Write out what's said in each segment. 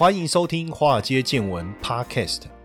欢迎收听《华尔街见闻》Podcast。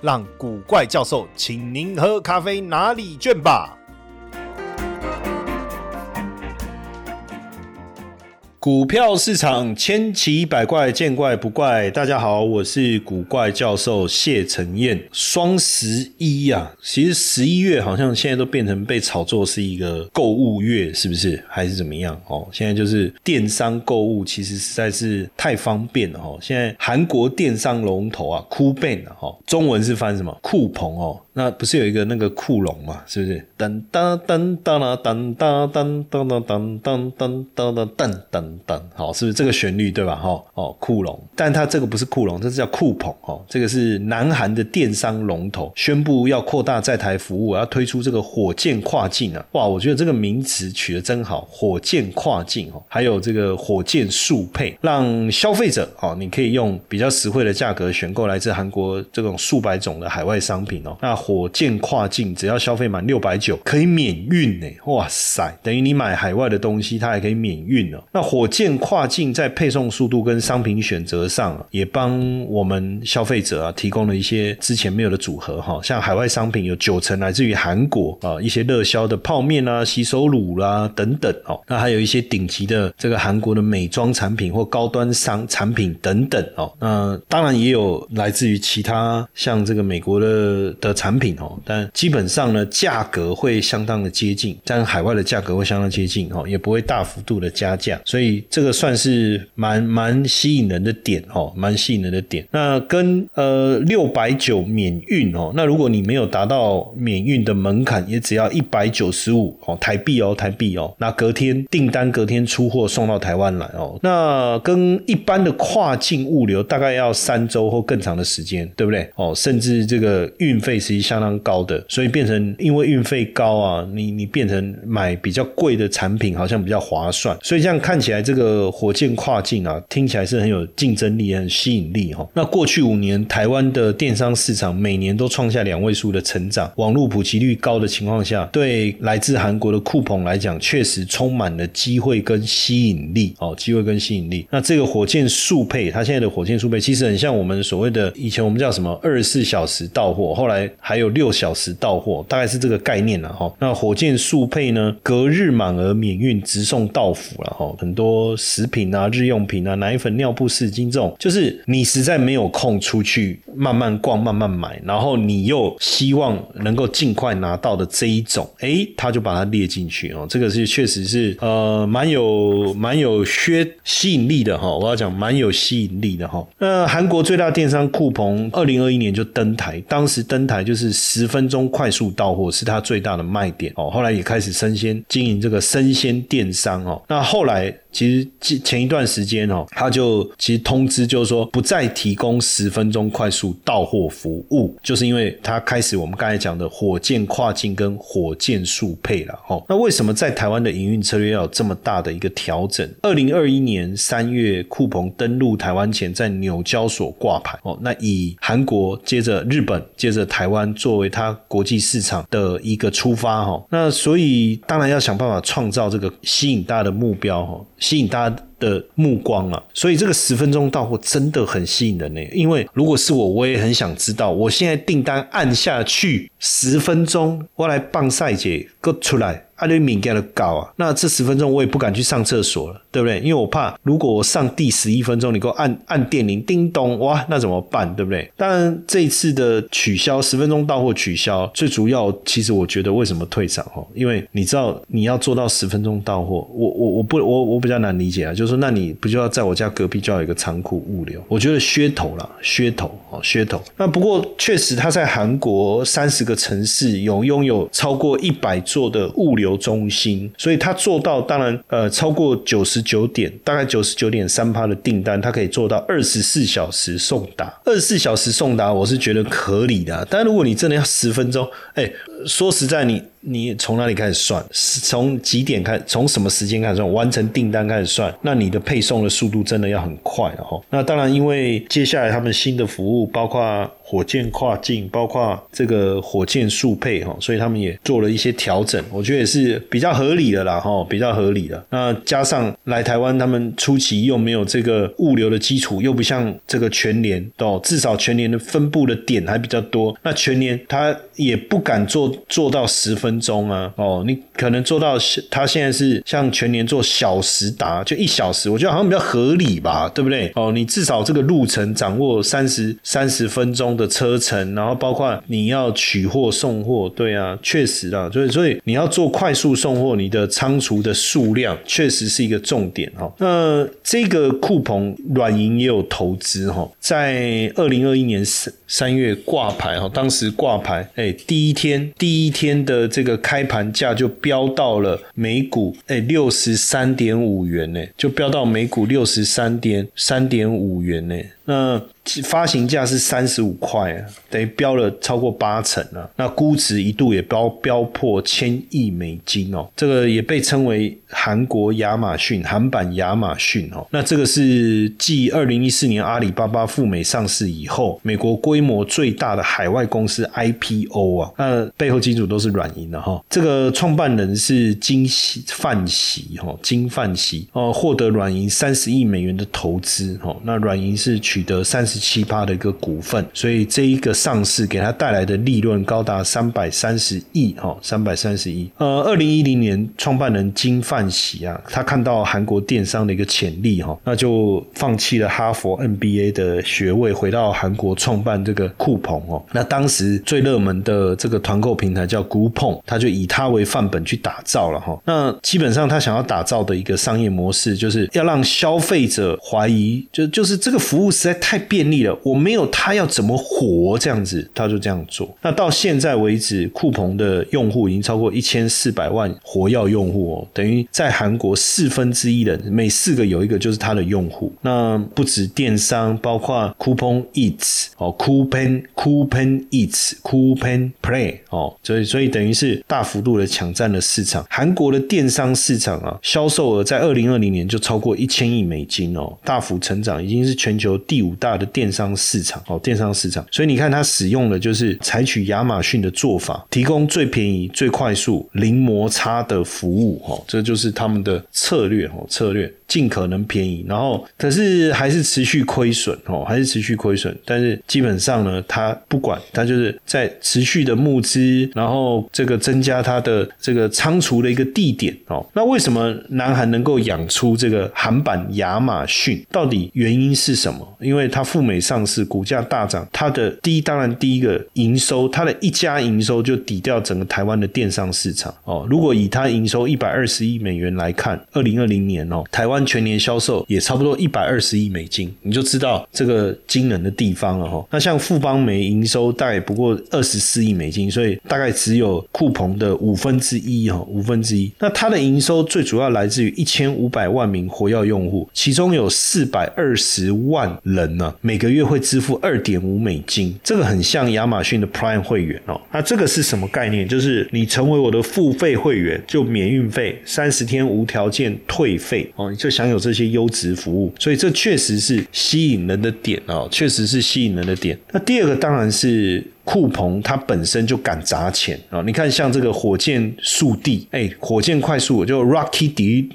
让古怪教授请您喝咖啡拿礼券吧。股票市场千奇百怪，见怪不怪。大家好，我是古怪教授谢承彦。双十一啊，其实十一月好像现在都变成被炒作是一个购物月，是不是？还是怎么样？哦，现在就是电商购物，其实实在是太方便了哈。现在韩国电商龙头啊，酷 ban 哈，中文是翻什么？酷鹏哦。那不是有一个那个库龙嘛？是不是？噔噔噔噔啦，噔噔噔噔噔噔噔噔噔噔噔噔噔，好，是不是这个旋律对吧？哈，哦，库龙，但它这个不是库龙，这是叫酷鹏哦。这个是南韩的电商龙头宣布要扩大在台服务，要推出这个火箭跨境啊！哇，我觉得这个名词取得真好，火箭跨境哦，还有这个火箭速配，让消费者哦，你可以用比较实惠的价格选购来自韩国这种数百种的海外商品哦。那火箭跨境只要消费满六百九可以免运呢！哇塞，等于你买海外的东西，它还可以免运哦。那火箭跨境在配送速度跟商品选择上，也帮我们消费者啊提供了一些之前没有的组合哈。像海外商品有九成来自于韩国啊，一些热销的泡面啊、洗手乳啦等等哦。那还有一些顶级的这个韩国的美妆产品或高端商产品等等哦。那当然也有来自于其他像这个美国的的产。品品哦，但基本上呢，价格会相当的接近，但海外的价格会相当接近哦，也不会大幅度的加价，所以这个算是蛮蛮吸引人的点哦，蛮吸引人的点。那跟呃六百九免运哦，那如果你没有达到免运的门槛，也只要一百九十五哦台币哦台币哦，那隔天订单隔天出货送到台湾来哦，那跟一般的跨境物流大概要三周或更长的时间，对不对哦？甚至这个运费实际相当高的，所以变成因为运费高啊，你你变成买比较贵的产品好像比较划算，所以这样看起来这个火箭跨境啊，听起来是很有竞争力、很吸引力哈。那过去五年台湾的电商市场每年都创下两位数的成长，网络普及率高的情况下，对来自韩国的酷鹏来讲，确实充满了机会跟吸引力哦，机会跟吸引力。那这个火箭速配，它现在的火箭速配其实很像我们所谓的以前我们叫什么二十四小时到货，后来还。有六小时到货，大概是这个概念了哈。那火箭速配呢，隔日满额免运，直送到府了哈。很多食品啊、日用品啊、奶粉、尿布、湿巾这种，就是你实在没有空出去慢慢逛、慢慢买，然后你又希望能够尽快拿到的这一种，哎，他就把它列进去哦。这个是确实是呃蛮有蛮有削吸引力的哈。我要讲蛮有吸引力的哈。那韩国最大电商酷鹏，二零二一年就登台，当时登台就是。是十分钟快速到货是它最大的卖点哦，后来也开始生鲜经营这个生鲜电商哦，那后来。其实前一段时间哦，他就其实通知就是说不再提供十分钟快速到货服务，就是因为他开始我们刚才讲的火箭跨境跟火箭速配了哦。那为什么在台湾的营运策略要有这么大的一个调整？二零二一年三月，酷鹏登陆台湾前在纽交所挂牌哦，那以韩国接着日本接着台湾作为它国际市场的一个出发哈，那所以当然要想办法创造这个吸引大家的目标哈。吸引大家的目光了，所以这个十分钟到货真的很吸引人呢。因为如果是我，我也很想知道，我现在订单按下去十分钟，我来帮赛姐哥出来。阿里敏感的高啊，那这十分钟我也不敢去上厕所了，对不对？因为我怕如果我上第十一分钟，你给我按按电铃，叮咚，哇，那怎么办？对不对？当然这一次的取消十分钟到货取消，最主要其实我觉得为什么退场哦？因为你知道你要做到十分钟到货，我我我不我我比较难理解啊，就是说那你不就要在我家隔壁就要有一个仓库物流？我觉得噱头了，噱头哦，噱头。那不过确实他在韩国三十个城市有拥有超过一百座的物流。流中心，所以他做到当然呃超过九十九点，大概九十九点三趴的订单，他可以做到二十四小时送达。二十四小时送达，我是觉得可以的。但如果你真的要十分钟，哎，说实在你。你从哪里开始算？从几点开？从什么时间开始算？完成订单开始算？那你的配送的速度真的要很快了哈。那当然，因为接下来他们新的服务包括火箭跨境，包括这个火箭速配哈，所以他们也做了一些调整，我觉得也是比较合理的啦哈，比较合理的。那加上来台湾，他们初期又没有这个物流的基础，又不像这个全联哦，至少全联的分布的点还比较多。那全联他也不敢做做到十分。分钟啊，哦，你可能做到，他现在是像全年做小时达，就一小时，我觉得好像比较合理吧，对不对？哦，你至少这个路程掌握三十三十分钟的车程，然后包括你要取货送货，对啊，确实啊，所以所以你要做快速送货，你的仓储的数量确实是一个重点哈。那这个库鹏软银也有投资哈，在二零二一年三三月挂牌哈，当时挂牌，哎，第一天第一天的。这个开盘价就飙到了每股哎六十三点五元呢，就飙到每股六十三点三点五元呢。那发行价是三十五块啊，等于飙了超过八成啊。那估值一度也飙飙破千亿美金哦，这个也被称为韩国亚马逊，韩版亚马逊哦。那这个是继二零一四年阿里巴巴赴美上市以后，美国规模最大的海外公司 IPO 啊。那背后金主都是软银的哈。这个创办人是金范喜哈，金范喜哦，获得软银三十亿美元的投资哈。那软银是取取得三十。七八的一个股份，所以这一个上市给他带来的利润高达三百三十亿哈，三百三十亿。呃，二零一零年创办人金范喜啊，他看到韩国电商的一个潜力哈，那就放弃了哈佛 NBA 的学位，回到韩国创办这个酷鹏哦。那当时最热门的这个团购平台叫 Groupon，他就以它为范本去打造了哈。那基本上他想要打造的一个商业模式，就是要让消费者怀疑，就就是这个服务实在太便。利了，我没有他要怎么活这样子，他就这样做。那到现在为止，酷鹏的用户已经超过一千四百万活跃用户哦，等于在韩国四分之一人每四个有一个就是他的用户。那不止电商，包括酷鹏 Eats 哦，酷鹏酷鹏 Eats 酷鹏 Play 哦，所以所以等于是大幅度的抢占了市场。韩国的电商市场啊，销售额在二零二零年就超过一千亿美金哦，大幅成长，已经是全球第第五大的。电商市场哦，电商市场，所以你看它使用的就是采取亚马逊的做法，提供最便宜、最快速、零摩擦的服务哦，这就是他们的策略哦，策略。尽可能便宜，然后可是还是持续亏损哦，还是持续亏损。但是基本上呢，他不管，他就是在持续的募资，然后这个增加它的这个仓储的一个地点哦。那为什么南韩能够养出这个韩版亚马逊？到底原因是什么？因为它赴美上市，股价大涨，它的第一当然第一个营收，它的一家营收就抵掉整个台湾的电商市场哦。如果以它营收一百二十亿美元来看，二零二零年哦，台湾。全年销售也差不多一百二十亿美金，你就知道这个惊人的地方了哈。那像富邦煤营收大概不过二十四亿美金，所以大概只有库鹏的五分之一哈，五分之一。那它的营收最主要来自于一千五百万名活跃用户，其中有四百二十万人呢，每个月会支付二点五美金，这个很像亚马逊的 Prime 会员哦。那这个是什么概念？就是你成为我的付费会员，就免运费，三十天无条件退费哦，你就。享有这些优质服务，所以这确实是吸引人的点哦，确实是吸引人的点。那第二个当然是。库鹏它本身就敢砸钱啊！你看，像这个火箭速递，哎，火箭快速就 Rocky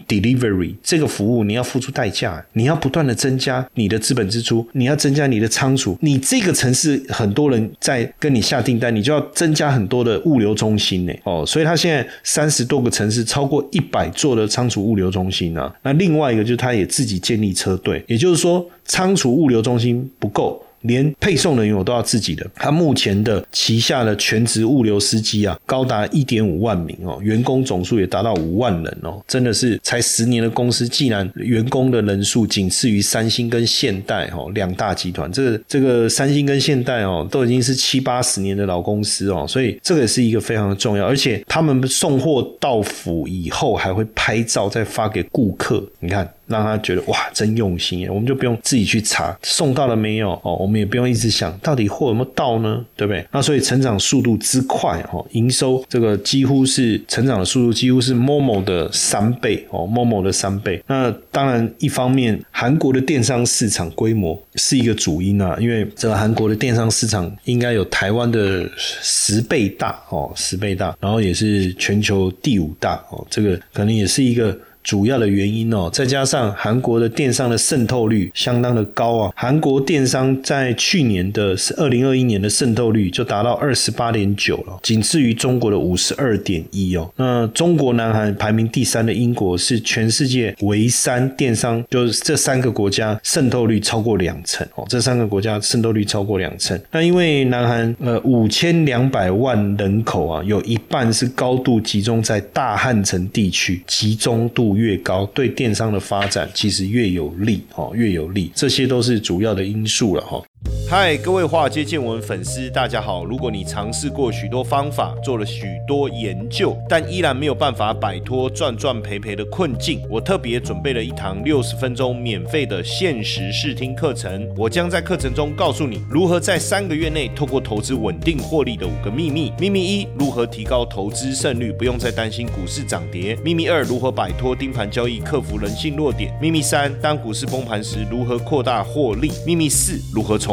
Delivery 这个服务，你要付出代价，你要不断的增加你的资本支出，你要增加你的仓储，你这个城市很多人在跟你下订单，你就要增加很多的物流中心呢。哦，所以它现在三十多个城市，超过一百座的仓储物流中心呢。那另外一个就是它也自己建立车队，也就是说仓储物流中心不够。连配送人员我都要自己的。他目前的旗下的全职物流司机啊，高达一点五万名哦，员工总数也达到五万人哦，真的是才十年的公司，既然员工的人数仅次于三星跟现代哦两大集团，这个这个三星跟现代哦都已经是七八十年的老公司哦，所以这个也是一个非常的重要，而且他们送货到府以后还会拍照再发给顾客，你看。让他觉得哇，真用心耶！我们就不用自己去查送到了没有哦，我们也不用一直想到底货有没有到呢，对不对？那所以成长速度之快哦，营收这个几乎是成长的速度几乎是 Momo 的三倍哦，Momo 的三倍。那当然，一方面韩国的电商市场规模是一个主因啊，因为这个韩国的电商市场应该有台湾的十倍大哦，十倍大，然后也是全球第五大哦，这个可能也是一个。主要的原因哦，再加上韩国的电商的渗透率相当的高啊，韩国电商在去年的是二零二一年的渗透率就达到二十八点九了，仅次于中国的五十二点一哦。那中国、南韩排名第三的英国是全世界唯三电商，就是这三个国家渗透率超过两成哦，这三个国家渗透率超过两成。那因为南韩呃五千两百万人口啊，有一半是高度集中在大汉城地区，集中度。越高，对电商的发展其实越有利，哦，越有利，这些都是主要的因素了，哈。嗨，各位华尔街见闻粉丝，大家好。如果你尝试过许多方法，做了许多研究，但依然没有办法摆脱赚赚赔赔的困境，我特别准备了一堂六十分钟免费的限时试听课程。我将在课程中告诉你如何在三个月内透过投资稳定获利的五个秘密。秘密一：如何提高投资胜率，不用再担心股市涨跌。秘密二：如何摆脱盯盘交易，克服人性弱点。秘密三：当股市崩盘时，如何扩大获利。秘密四：如何从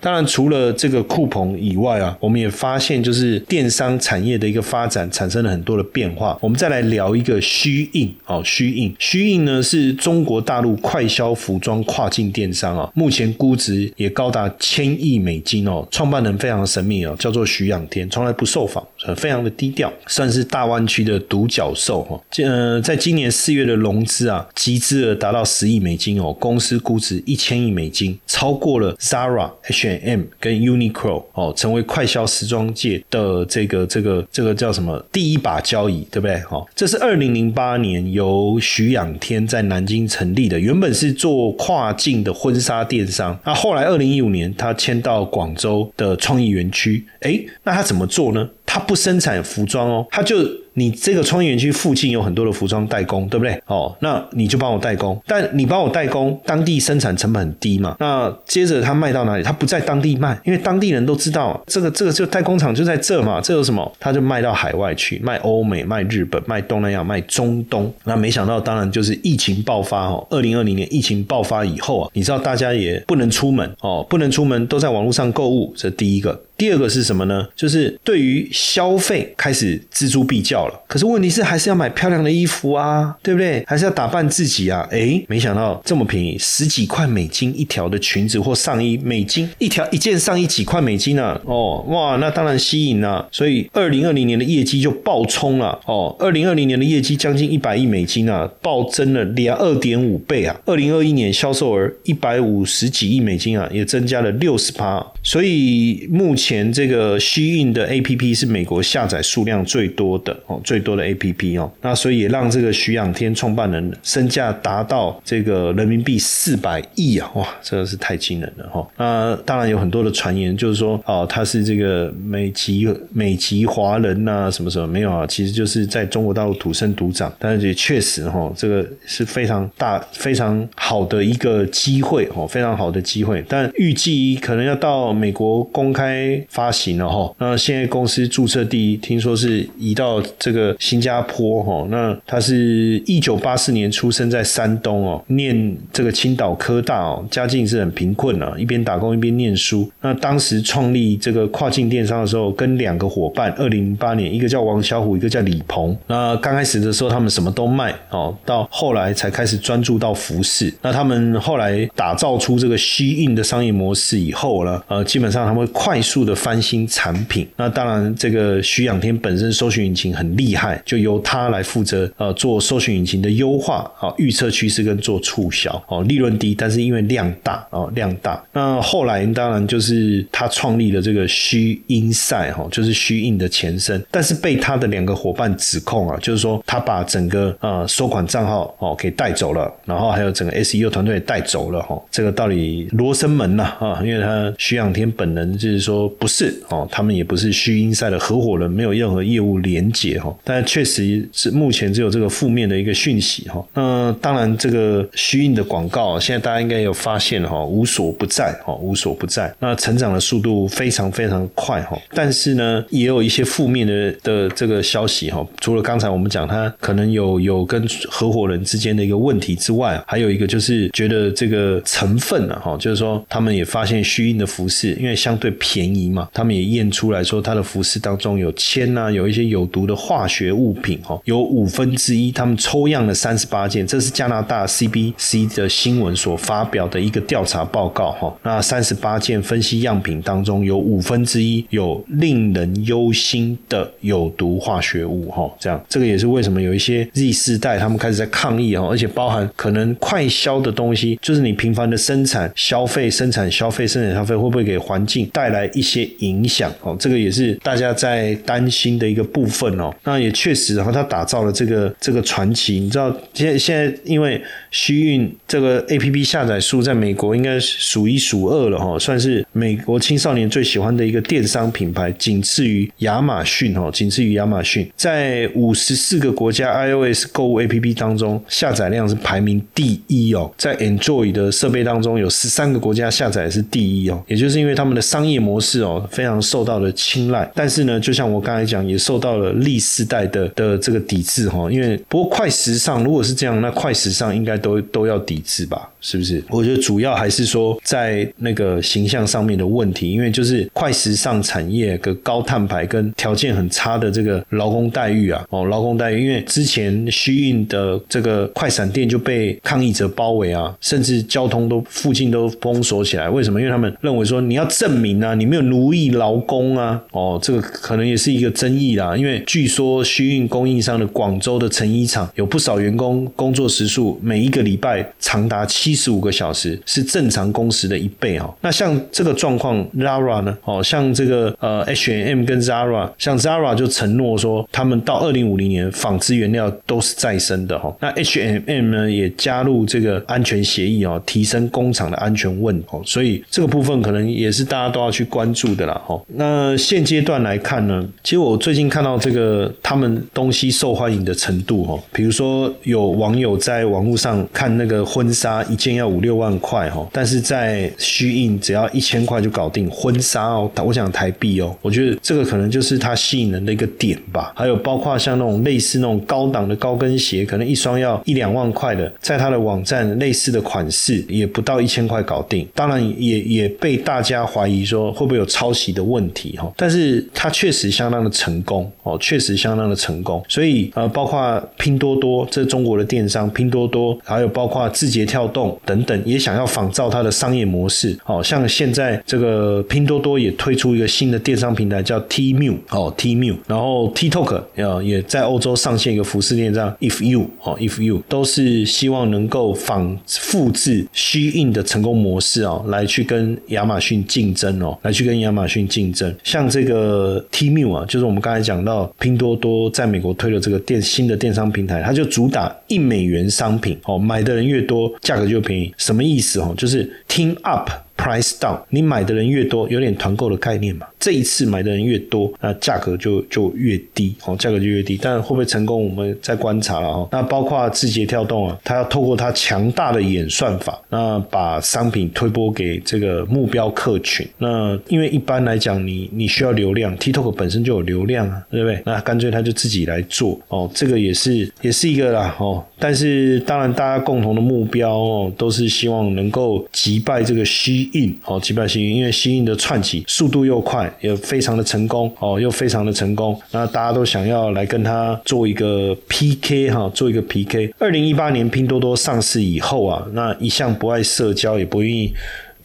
当然，除了这个酷棚以外啊，我们也发现就是电商产业的一个发展产生了很多的变化。我们再来聊一个虚印哦，虚印，虚印呢是中国大陆快销服装跨境电商啊，目前估值也高达千亿美金哦。创办人非常神秘哦，叫做徐仰天，从来不受访，非常的低调，算是大湾区的独角兽哈。呃，在今年四月的融资啊，集资额达到十亿美金哦，公司估值一千亿美金，超过了 Zara H。M 跟 Uniqlo 哦，成为快销时装界的这个这个这个叫什么第一把交椅，对不对？哦，这是二零零八年由徐仰天在南京成立的，原本是做跨境的婚纱电商，那后来二零一五年他迁到广州的创意园区，哎，那他怎么做呢？他不生产服装哦，他就。你这个创业园区附近有很多的服装代工，对不对？哦，那你就帮我代工，但你帮我代工，当地生产成本很低嘛。那接着他卖到哪里？他不在当地卖，因为当地人都知道这个这个就代工厂就在这嘛。这有什么？他就卖到海外去，卖欧美、卖日本、卖东南亚、卖中东。那没想到，当然就是疫情爆发哦。二零二零年疫情爆发以后啊，你知道大家也不能出门哦，不能出门，都在网络上购物，这第一个。第二个是什么呢？就是对于消费开始锱铢必较可是问题是还是要买漂亮的衣服啊，对不对？还是要打扮自己啊？诶，没想到这么便宜，十几块美金一条的裙子或上衣，美金一条一件上衣几块美金呢？哦，哇，那当然吸引了。所以二零二零年的业绩就爆冲了。哦，二零二零年的业绩将近一百亿美金啊，暴增了两二点五倍啊。二零二一年销售额一百五十几亿美金啊，也增加了六十趴。所以目前。前这个虚印的 A P P 是美国下载数量最多的哦，最多的 A P P 哦，那所以也让这个徐仰天创办人身价达到这个人民币四百亿啊，哇，真的是太惊人了哈。那当然有很多的传言，就是说哦，他是这个美籍美籍华人呐，什么什么没有啊？其实就是在中国大陆土生土长，但是也确实哈，这个是非常大、非常好的一个机会哦，非常好的机会。但预计可能要到美国公开。发行了哈，那现在公司注册地听说是移到这个新加坡哈，那他是一九八四年出生在山东哦，念这个青岛科大哦，家境是很贫困啊，一边打工一边念书。那当时创立这个跨境电商的时候，跟两个伙伴，二零零八年，一个叫王小虎，一个叫李鹏。那刚开始的时候，他们什么都卖哦，到后来才开始专注到服饰。那他们后来打造出这个虚印的商业模式以后呢，呃，基本上他们会快速的翻新产品。那当然，这个徐仰天本身搜寻引擎很厉害，就由他来负责呃做搜寻引擎的优化啊，预测趋势跟做促销哦，利润低，但是因为量大哦，量大。那后来当然就是他创立了这个虚音赛哈，就是虚印的前身，但是被他的两个伙伴指控啊，就是说他把整个呃收款账号哦给带走了，然后还有整个 SEO 团队也带走了哈，这个到底罗生门呐啊，因为他徐仰天本人就是说不是哦，他们也不是虚音赛的合伙人，没有任何业务连结哈，但确实是目前只有这个负面的一个讯息哈。那当然这个虚印的广告，现在大家应该有发现哈，无所不在哈，无所不在，那成长的速度非常非常快哈，但是呢，也有一些负面的的这个消息哈，除了刚才我们讲他可能有有跟合伙人之间的一个问题之外，还有一个就是觉得这个成分啊哈，就是说他们也发现虚印的服饰，因为相对便宜嘛，他们也验出来说它的服饰当中有铅呐，有一些有毒的化学物品哈，有五分之一，他们抽样了三十八件，这是加拿大 CBC 的新闻所发表的一个调查报告哈，那三十八件分析样品当中有五分之一有令人忧心的有毒化学物哈，这样这个也是为什么有一些 Z 世代他们开始在抗议哈，而且包含可能快消的东西，就是你频繁的生产、消费、生产、消费、生产、消费，会不会给环境带来一些影响哦？这个也是大家在担心的一个部分哦。那也确实，然后他打造了这个这个传奇，你知道，现在现在因为虚运这个 A P P 下载数在美国应该数一数二了哈，算是美国青少年最喜欢的一个电商品牌，仅次于亚马逊哈，仅次于亚马逊，在五十四个国家 I O S 购物 A P P 当中，下载量是排名第一哦，在 Enjoy 的设备当中有十三个国家下载是第一哦，也就是因为他们的商业模式哦非常受到了青睐，但是呢，就像我刚才讲，也受到了历史时代的的这个抵制哈，因为不过快时尚如果是这样，那快时尚应该都都要抵制吧。是不是？我觉得主要还是说在那个形象上面的问题，因为就是快时尚产业个高碳排跟条件很差的这个劳工待遇啊，哦，劳工待遇，因为之前虚运的这个快闪店就被抗议者包围啊，甚至交通都附近都封锁起来。为什么？因为他们认为说你要证明啊，你没有奴役劳工啊，哦，这个可能也是一个争议啦。因为据说虚运供应商的广州的成衣厂有不少员工工作时数每一个礼拜长达七。七十五个小时是正常工时的一倍哈。那像这个状况，Zara 呢？哦，像这个呃 H&M 跟 Zara，像 Zara 就承诺说，他们到二零五零年纺织原料都是再生的哈。那 H&M 呢也加入这个安全协议哦，提升工厂的安全问哦。所以这个部分可能也是大家都要去关注的啦哈。那现阶段来看呢，其实我最近看到这个他们东西受欢迎的程度哈，比如说有网友在网络上看那个婚纱。件要五六万块哈，但是在虚印只要一千块就搞定婚纱哦，我想台币哦，我觉得这个可能就是它吸引人的一个点吧。还有包括像那种类似那种高档的高跟鞋，可能一双要一两万块的，在它的网站类似的款式也不到一千块搞定。当然也也被大家怀疑说会不会有抄袭的问题哈，但是它确实相当的成功哦，确实相当的成功。所以呃，包括拼多多这中国的电商，拼多多还有包括字节跳动。等等，也想要仿造它的商业模式，哦，像现在这个拼多多也推出一个新的电商平台叫 Tmu，哦，Tmu，然后 TikTok 啊也在欧洲上线一个服饰店，叫 If You，哦，If You，都是希望能够仿复制虚印的成功模式哦，来去跟亚马逊竞争哦，来去跟亚马逊竞争。像这个 Tmu 啊，就是我们刚才讲到拼多多在美国推的这个电新的电商平台，它就主打一美元商品，哦，买的人越多，价格就。什么意思哦？就是 team up。Price down，你买的人越多，有点团购的概念嘛。这一次买的人越多，那价格就就越低，哦，价格就越低。但会不会成功，我们再观察了哦。那包括字节跳动啊，它要透过它强大的演算法，那把商品推播给这个目标客群。那因为一般来讲，你你需要流量，TikTok 本身就有流量啊，对不对？那干脆他就自己来做哦，这个也是也是一个啦哦。但是当然，大家共同的目标哦，都是希望能够击败这个虚印哦，击败吸印，因为吸印的串起速度又快，也非常的成功哦，又非常的成功。那大家都想要来跟他做一个 PK 哈，做一个 PK。二零一八年拼多多上市以后啊，那一向不爱社交，也不愿意。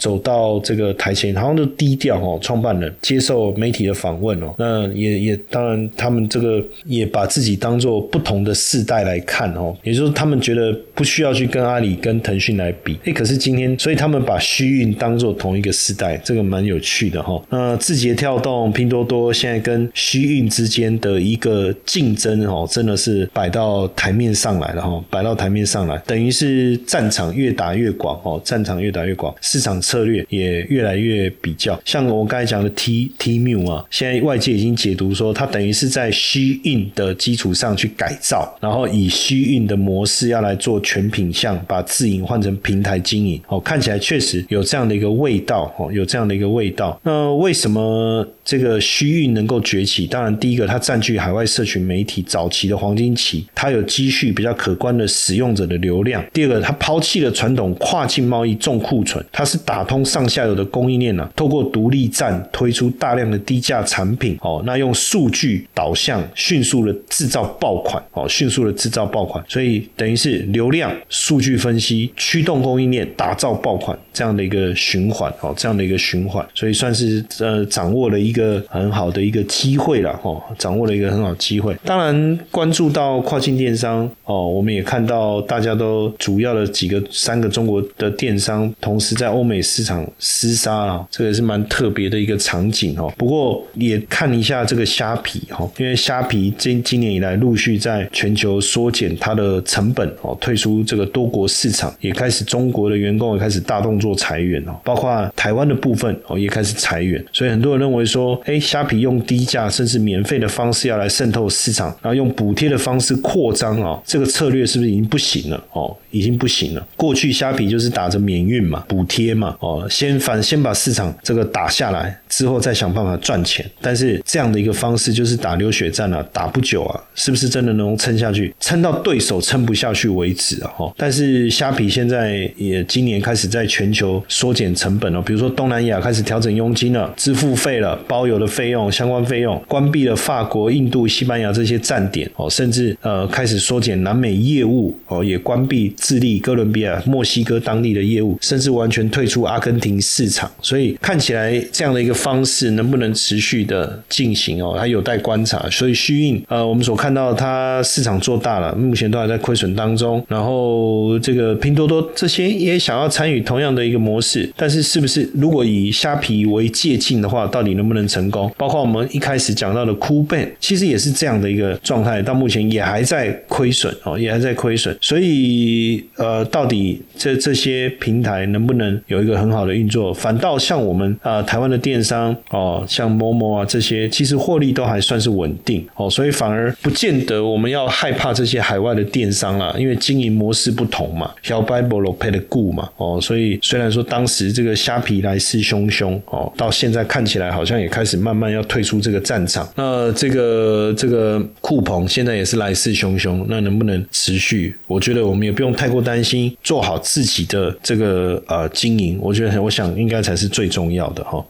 走到这个台前，好像就低调哦。创办人接受媒体的访问哦，那也也当然，他们这个也把自己当做不同的世代来看哦，也就是他们觉得不需要去跟阿里、跟腾讯来比。哎，可是今天，所以他们把虚运当做同一个世代，这个蛮有趣的哈。那字节跳动、拼多多现在跟虚运之间的一个竞争哦，真的是摆到台面上来了哈，摆到台面上来，等于是战场越打越广哦，战场越打越广，市场。策略也越来越比较，像我刚才讲的 T T Mu 啊，现在外界已经解读说，它等于是在虚印的基础上去改造，然后以虚印的模式要来做全品项，把自营换成平台经营。哦，看起来确实有这样的一个味道，哦，有这样的一个味道。那为什么这个虚运能够崛起？当然，第一个它占据海外社群媒体早期的黄金期，它有积蓄比较可观的使用者的流量。第二个，它抛弃了传统跨境贸易重库存，它是打。通上下游的供应链呢，透过独立站推出大量的低价产品哦，那用数据导向迅速的制造爆款哦，迅速的制造爆款，所以等于是流量数据分析驱动供应链打造爆款这样的一个循环哦，这样的一个循环，所以算是呃掌握了一一个很好的一个机会了哦，掌握了一个很好机会。当然关注到跨境电商哦，我们也看到大家都主要的几个三个中国的电商同时在欧美。市场厮杀啊，这个是蛮特别的一个场景哦。不过也看一下这个虾皮哈，因为虾皮今今年以来陆续在全球缩减它的成本哦，退出这个多国市场，也开始中国的员工也开始大动作裁员哦，包括台湾的部分哦也开始裁员。所以很多人认为说，说哎，虾皮用低价甚至免费的方式要来渗透市场，然后用补贴的方式扩张啊，这个策略是不是已经不行了哦？已经不行了。过去虾皮就是打着免运嘛，补贴嘛。哦，先反先把市场这个打下来，之后再想办法赚钱。但是这样的一个方式就是打流血战啊，打不久啊，是不是真的能撑下去？撑到对手撑不下去为止啊！哈，但是虾皮现在也今年开始在全球缩减成本了，比如说东南亚开始调整佣金了、支付费了、包邮的费用、相关费用，关闭了法国、印度、西班牙这些站点哦，甚至呃开始缩减南美业务哦，也关闭智利、哥伦比亚、墨西哥当地的业务，甚至完全退出。阿根廷市场，所以看起来这样的一个方式能不能持续的进行哦，还有待观察。所以虚印呃，我们所看到它市场做大了，目前都还在亏损当中。然后这个拼多多这些也想要参与同样的一个模式，但是是不是如果以虾皮为借镜的话，到底能不能成功？包括我们一开始讲到的酷贝，其实也是这样的一个状态，到目前也还在亏损哦，也还在亏损。所以呃，到底这这些平台能不能有一个？很好的运作，反倒像我们啊台湾的电商哦，像某某啊这些，其实获利都还算是稳定哦，所以反而不见得我们要害怕这些海外的电商啦，因为经营模式不同嘛，小白菠萝配的固嘛哦，所以虽然说当时这个虾皮来势汹汹哦，到现在看起来好像也开始慢慢要退出这个战场，那这个这个酷鹏现在也是来势汹汹，那能不能持续？我觉得我们也不用太过担心，做好自己的这个呃经营。我觉得，我想应该才是最重要的哈。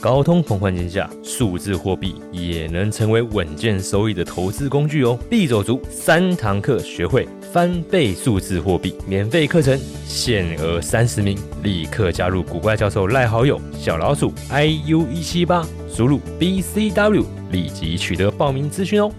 高通膨环境下，数字货币也能成为稳健收益的投资工具哦。必走足三堂课，学会翻倍数字货币，免费课程限额三十名，立刻加入古怪教授赖好友小老鼠 iu 一七八，输入 bcw，立即取得报名资讯哦。